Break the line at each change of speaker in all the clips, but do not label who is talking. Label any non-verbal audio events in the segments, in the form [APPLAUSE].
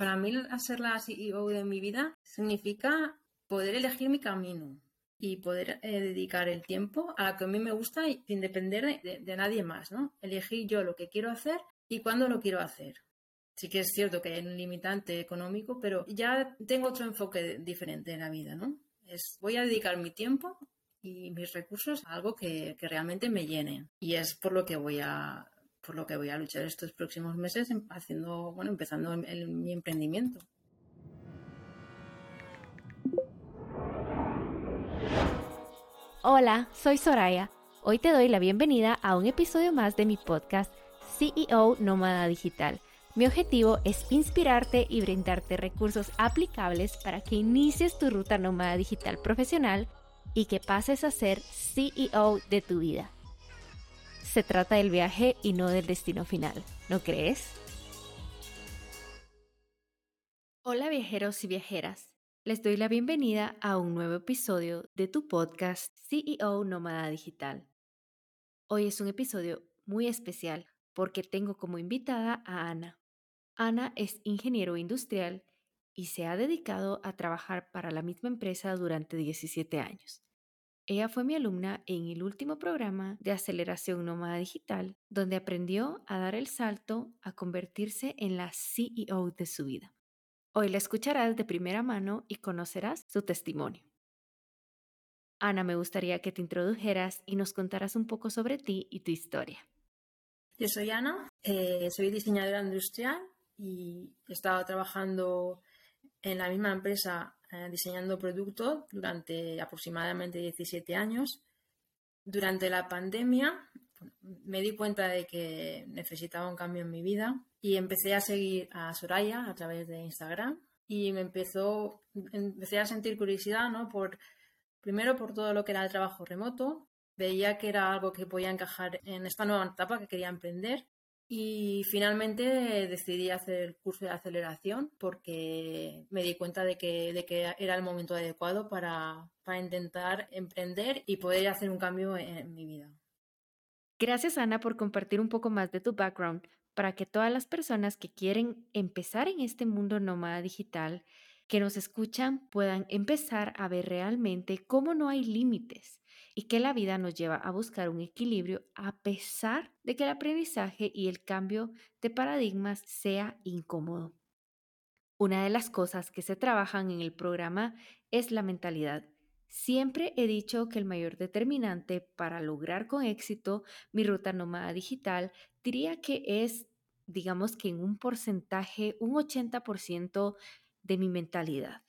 Para mí, hacer la CEO de mi vida significa poder elegir mi camino y poder eh, dedicar el tiempo a lo que a mí me gusta sin depender de, nadie más, ¿no? Elegir yo lo que quiero hacer y cuándo lo quiero hacer. Sí que es cierto que hay un limitante económico, pero ya tengo otro enfoque diferente en la vida, ¿no? Es, voy a dedicar mi tiempo y mis recursos a algo que, realmente me llene. Y es por lo que voy a por lo que voy a luchar estos próximos meses em, haciendo, bueno, empezando mi emprendimiento.
Hola, soy Soraya. Hoy te doy la bienvenida a un episodio más de mi podcast CEO Nómada Digital. Mi objetivo es inspirarte y brindarte recursos aplicables para que inicies tu ruta nómada digital profesional y que pases a ser CEO de tu vida. Se trata del viaje y no del destino final, ¿no crees? Hola viajeros y viajeras, les doy la bienvenida a un nuevo episodio de tu podcast CEO Nómada Digital. Hoy es un episodio muy especial porque tengo como invitada a Ana. Ana es ingeniero industrial y se ha dedicado a trabajar para la misma empresa durante 17 años. Ella fue mi alumna en el último programa de aceleración nómada digital, donde aprendió a dar el salto a convertirse en la CEO de su vida. Hoy la escucharás de primera mano y conocerás su testimonio. Ana, me gustaría que te introdujeras y nos contaras un poco sobre ti y tu historia.
Yo soy Ana, eh, soy diseñadora industrial y he estado trabajando en la misma empresa eh, diseñando productos durante aproximadamente 17 años. Durante la pandemia me di cuenta de que necesitaba un cambio en mi vida y empecé a seguir a Soraya a través de Instagram y me empezó, empecé a sentir curiosidad, ¿no? Por, primero por todo lo que era el trabajo remoto, veía que era algo que podía encajar en esta nueva etapa que quería emprender y finalmente decidí hacer el curso de aceleración porque me di cuenta de que, de que era el momento adecuado para, para, intentar emprender y poder hacer un cambio en mi vida.
Gracias Ana por compartir un poco más de tu background para que todas las personas que quieren empezar en este mundo nómada digital, que nos escuchan, puedan empezar a ver realmente cómo no hay límites y que la vida nos lleva a buscar un equilibrio a pesar de que el aprendizaje y el cambio de paradigmas sea incómodo. Una de las cosas que se trabajan en el programa es la mentalidad. Siempre he dicho que el mayor determinante para lograr con éxito mi ruta nómada digital diría que es, digamos que en un porcentaje, un 80% de mi mentalidad.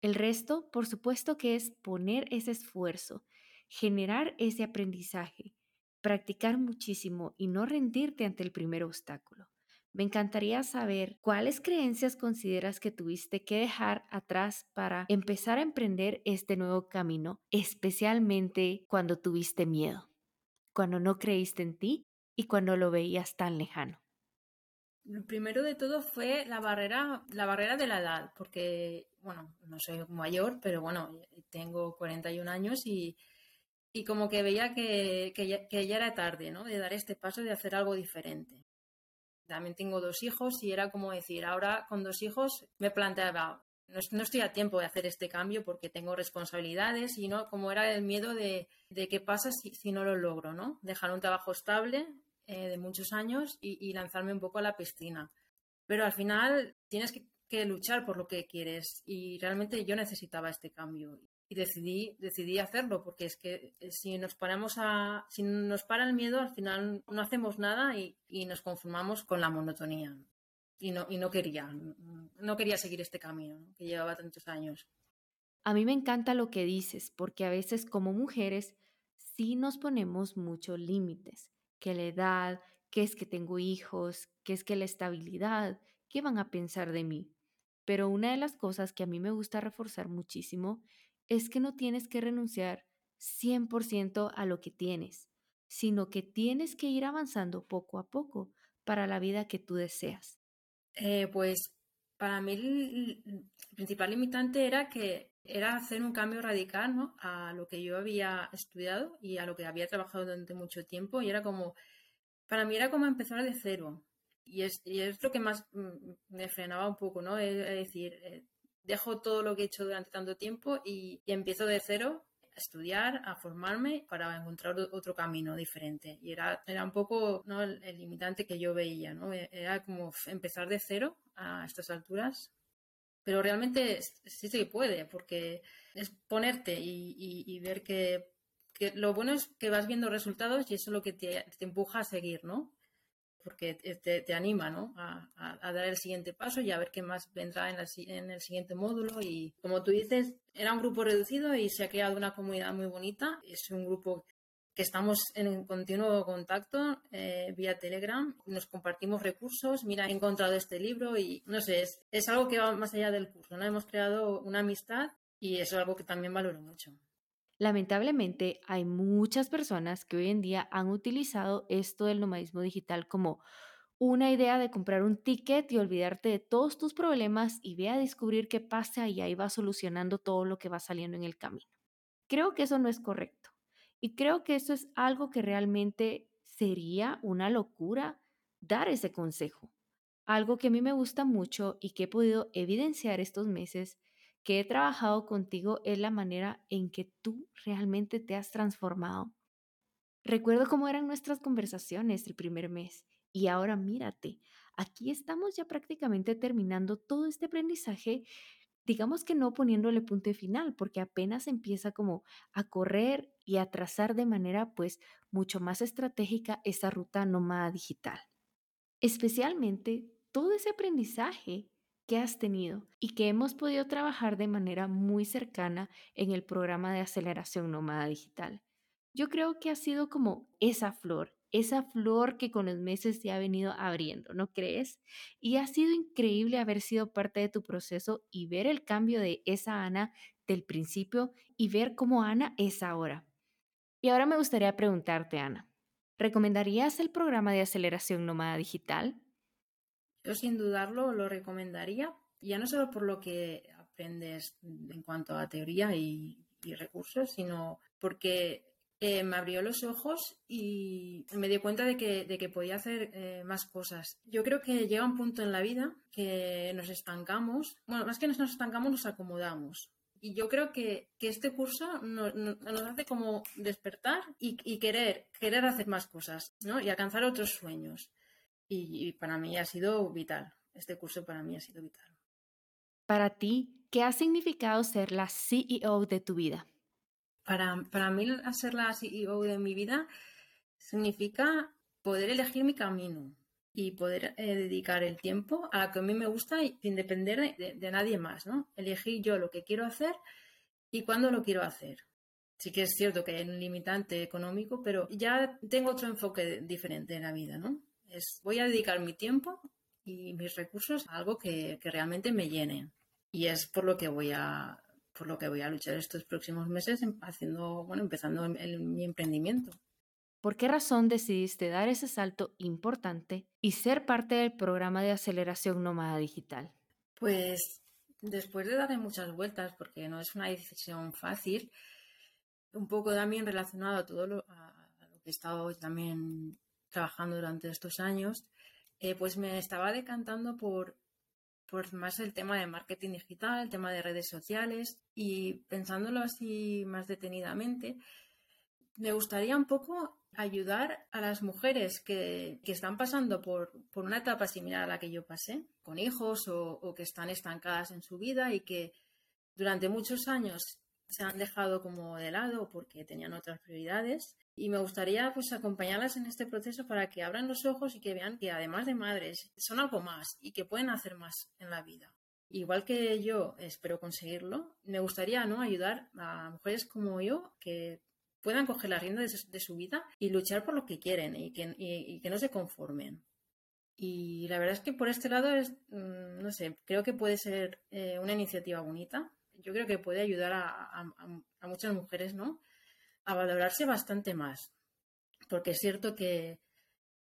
El resto, por supuesto que es poner ese esfuerzo, generar ese aprendizaje, practicar muchísimo y no rendirte ante el primer obstáculo. Me encantaría saber cuáles creencias consideras que tuviste que dejar atrás para empezar a emprender este nuevo camino, especialmente cuando tuviste miedo, cuando no creíste en ti y cuando lo veías tan lejano.
Lo primero de todo fue la barrera, la barrera de la edad, porque, bueno, no soy mayor, pero bueno, tengo 41 años y, y como que veía que, ya, era tarde, ¿no? De dar este paso de hacer algo diferente. También tengo dos hijos y era como decir, ahora con dos hijos me planteaba, no, estoy a tiempo de hacer este cambio porque tengo responsabilidades y no, como era el miedo de, qué pasa si, no lo logro, ¿no? Dejar un trabajo estable eh, de muchos años y, lanzarme un poco a la piscina. Pero al final tienes que, que luchar por lo que quieres y realmente yo necesitaba este cambio y decidí, decidí hacerlo, porque es que eh, si nos paramos a, si nos para el miedo, al final no hacemos nada y, nos conformamos con la monotonía. Y no, y no quería, no quería seguir este camino que llevaba tantos años.
A mí me encanta lo que dices, porque a veces como mujeres sí nos ponemos muchos límites, que la edad, que es que tengo hijos, que es que la estabilidad, ¿qué van a pensar de mí? Pero una de las cosas que a mí me gusta reforzar muchísimo es que no tienes que renunciar 100% a lo que tienes, sino que tienes que ir avanzando poco a poco para la vida que tú deseas.
Eh, pues para mí el, principal limitante era que era hacer un cambio radical ¿no? a lo que yo había estudiado y a lo que había trabajado durante mucho tiempo y era como, para mí era como empezar de cero. Y es, y es lo que más mm, me frenaba un poco, ¿no? Es, decir, eh, dejo todo lo que he hecho durante tanto tiempo y, empiezo de cero a estudiar, a formarme para encontrar otro camino diferente. Y era, era un poco ¿no? el, limitante que yo veía, ¿no? E, era como empezar de cero a estas alturas. Pero realmente sí se puede, porque es ponerte y, ver que, lo bueno es que vas viendo resultados y eso es lo que te empuja a seguir, ¿no? Porque te, anima ¿no? a, dar el siguiente paso y a ver qué más vendrá en, en, el siguiente módulo. Y como tú dices, era un grupo reducido y se ha creado una comunidad muy bonita. Es un grupo que estamos en continuo contacto eh, vía Telegram, nos compartimos recursos, mira, he encontrado este libro y no sé, es, es algo que va más allá del curso, ¿no? Hemos creado una amistad y eso es algo que también valoro mucho.
Lamentablemente, hay muchas personas que hoy en día han utilizado esto del nomadismo digital como una idea de comprar un ticket y olvidarte de todos tus problemas y ve a descubrir qué pasa y ahí va solucionando todo lo que va saliendo en el camino. Creo que eso no es correcto y creo que eso es algo que realmente sería una locura dar ese consejo. Algo que a mí me gusta mucho y que he podido evidenciar estos meses que he trabajado contigo es la manera en que tú realmente te has transformado. Recuerdo cómo eran nuestras conversaciones el primer mes y ahora mírate, aquí estamos ya prácticamente terminando todo este aprendizaje, digamos que no poniéndole punto final, porque apenas empieza como a correr y a trazar de manera pues mucho más estratégica esa ruta nómada digital. Especialmente todo ese aprendizaje que has tenido y que hemos podido trabajar de manera muy cercana en el programa de aceleración nómada digital. Yo creo que ha sido como esa flor, esa flor que con los meses se ha venido abriendo, ¿no crees? Y ha sido increíble haber sido parte de tu proceso y ver el cambio de esa Ana del principio y ver cómo Ana es ahora. Y ahora me gustaría preguntarte, Ana, ¿recomendarías el programa de aceleración nómada digital?
Yo sin dudarlo lo recomendaría, ya no solo por lo que aprendes en cuanto a teoría y, recursos, sino porque eh, me abrió los ojos y me di cuenta de que, podía hacer eh, más cosas. Yo creo que llega un punto en la vida que nos estancamos, bueno, más que nos estancamos, nos acomodamos. Y yo creo que, este curso nos, hace como despertar y, y, querer, querer hacer más cosas, ¿no? Y alcanzar otros sueños y, para mí ha sido vital. Este curso para mí ha sido vital.
Para ti, ¿qué ha significado ser la CEO de tu vida?
Para, para mí, ser la CEO de mi vida significa poder elegir mi camino y poder eh, dedicar el tiempo a lo que a mí me gusta sin depender de, de, nadie más, ¿no? Elegir yo lo que quiero hacer y cuándo lo quiero hacer. Sí que es cierto que hay un limitante económico, pero ya tengo otro enfoque diferente en la vida, ¿no? Voy a dedicar mi tiempo y mis recursos a algo que, realmente me llene. Y es por lo que voy a por lo que voy a luchar estos próximos meses haciendo, bueno, empezando mi emprendimiento.
¿Por qué razón decidiste dar ese salto importante y ser parte del programa de aceleración nómada digital?
Pues después de darle muchas vueltas, porque no es una decisión fácil, un poco también relacionado a todo lo, a lo que he estado también trabajando durante estos años, eh, pues me estaba decantando por, por más el tema de marketing digital, el tema de redes sociales y pensándolo así más detenidamente, me gustaría un poco ayudar a las mujeres que, están pasando por, una etapa similar a la que yo pasé, con hijos o, que están estancadas en su vida y que durante muchos años se han dejado como de lado porque tenían otras prioridades y me gustaría pues acompañarlas en este proceso para que abran los ojos y que vean que además de madres son algo más y que pueden hacer más en la vida. Igual que yo espero conseguirlo, me gustaría ¿no? ayudar a mujeres como yo que puedan coger la rienda de su, vida y luchar por lo que quieren y que, no se conformen. Y la verdad es que por este lado es, mm, no sé, creo que puede ser eh, una iniciativa bonita. Yo creo que puede ayudar a muchas mujeres, ¿no? A valorarse bastante más. Porque es cierto que,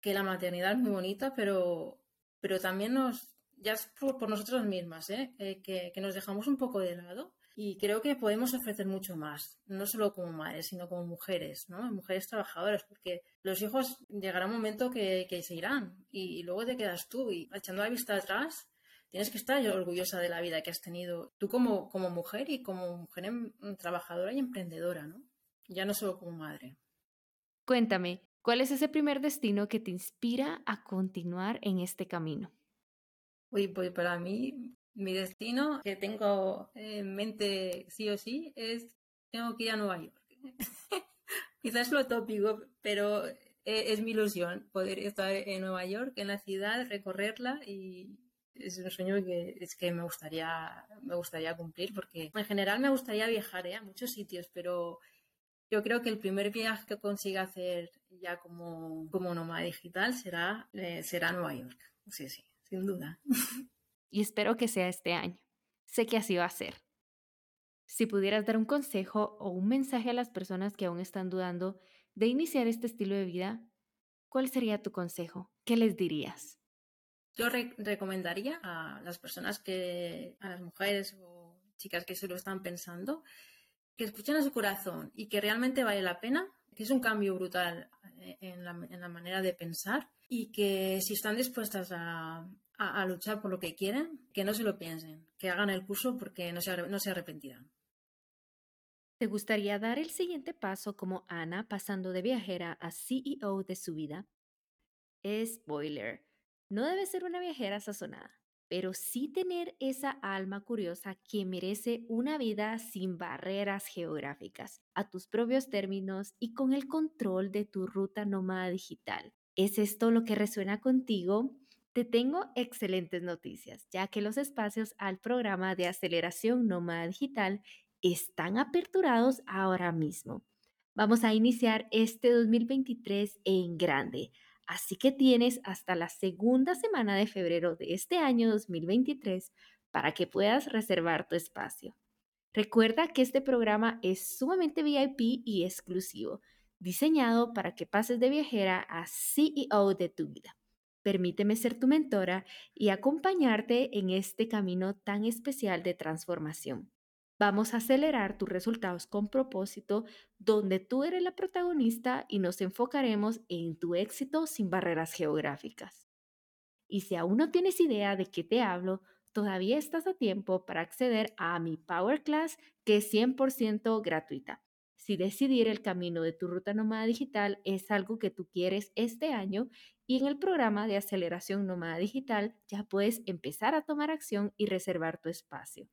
la maternidad es muy bonita, pero, pero también nos, ya es por, nosotros mismas, ¿eh? Eh, que, nos dejamos un poco de lado Y creo que podemos ofrecer mucho más, no solo como madres, sino como mujeres, ¿no? Mujeres trabajadoras, porque los hijos llegará un momento que, se irán y, luego te quedas tú y echando la vista atrás, tienes que estar orgullosa de la vida que has tenido tú como, como mujer y como mujer em, trabajadora y emprendedora, ¿no? Ya no solo como madre.
Cuéntame, ¿cuál es ese primer destino que te inspira a continuar en este camino?
Uy, pues para mí mi destino que tengo en mente sí o sí es tengo que ir a Nueva York. [LAUGHS] Quizás lo tópico, pero e, es, mi ilusión poder estar en Nueva York, en la ciudad, recorrerla y es un sueño que es que me gustaría me gustaría cumplir porque en general me gustaría viajar ¿eh? a muchos sitios, pero yo creo que el primer viaje que consiga hacer ya como, como nómada digital será, eh, será Nueva York. Sí, sí, sin duda.
y espero que sea este año. Sé que así va a ser. Si pudieras dar un consejo o un mensaje a las personas que aún están dudando de iniciar este estilo de vida, ¿cuál sería tu consejo? ¿Qué les dirías?
Yo recomendaría a las personas que, a las mujeres o chicas que se lo están pensando, que escuchen a su corazón y que realmente vale la pena, que es un cambio brutal eh, en la, manera de pensar y que si están dispuestas a, a, luchar por lo que quieren, que no se lo piensen, que hagan el curso porque no se, no se arrepentirán.
¿Te gustaría dar el siguiente paso como Ana pasando de viajera a CEO de su vida? Spoiler, no debe ser una viajera sazonada, pero sí tener esa alma curiosa que merece una vida sin barreras geográficas, a tus propios términos y con el control de tu ruta nómada digital. ¿Es esto lo que resuena contigo? Te tengo excelentes noticias, ya que los espacios al programa de aceleración nómada digital están aperturados ahora mismo. Vamos a iniciar este 2023 en grande, así que tienes hasta la segunda semana de febrero de este año 2023 para que puedas reservar tu espacio. Recuerda que este programa es sumamente VIP y exclusivo, diseñado para que pases de viajera a CEO de tu vida. Permíteme ser tu mentora y acompañarte en este camino tan especial de transformación. Vamos a acelerar tus resultados con propósito, donde tú eres la protagonista y nos enfocaremos en tu éxito sin barreras geográficas. Y si aún no tienes idea de qué te hablo, todavía estás a tiempo para acceder a mi Power Class, que es 100% gratuita. Si decidir el camino de tu ruta nómada digital es algo que tú quieres este año y en el programa de aceleración nómada digital ya puedes empezar a tomar acción y reservar tu espacio.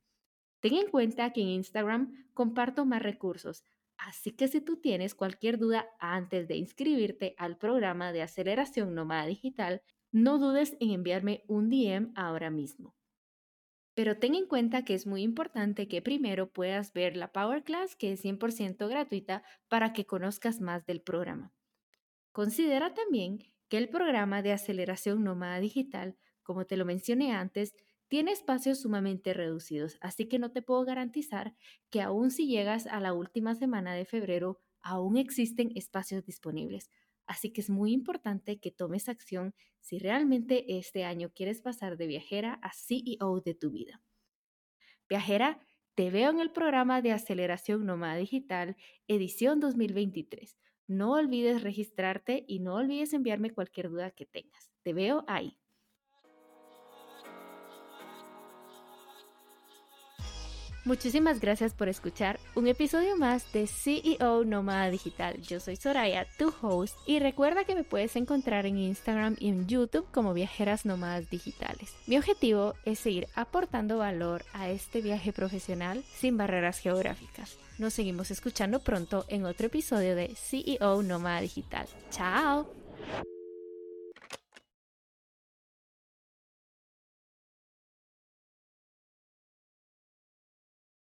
Ten en cuenta que en Instagram comparto más recursos, así que si tú tienes cualquier duda antes de inscribirte al programa de aceleración nómada digital, no dudes en enviarme un DM ahora mismo. Pero ten en cuenta que es muy importante que primero puedas ver la Power Class, que es 100% gratuita, para que conozcas más del programa. Considera también que el programa de aceleración nómada digital, como te lo mencioné antes, tiene espacios sumamente reducidos, así que no te puedo garantizar que aún si llegas a la última semana de febrero, aún existen espacios disponibles. Así que es muy importante que tomes acción si realmente este año quieres pasar de viajera a CEO de tu vida. Viajera, te veo en el programa de aceleración nómada digital, edición 2023 no olvides registrarte y no olvides enviarme cualquier duda que tengas. Te veo ahí. Muchísimas gracias por escuchar un episodio más de CEO Nómada Digital. Yo soy Soraya, tu host, y recuerda que me puedes encontrar en Instagram y en YouTube como Viajeras Nómadas Digitales. Mi objetivo es seguir aportando valor a este viaje profesional sin barreras geográficas. Nos seguimos escuchando pronto en otro episodio de CEO Nómada Digital. ¡Chao!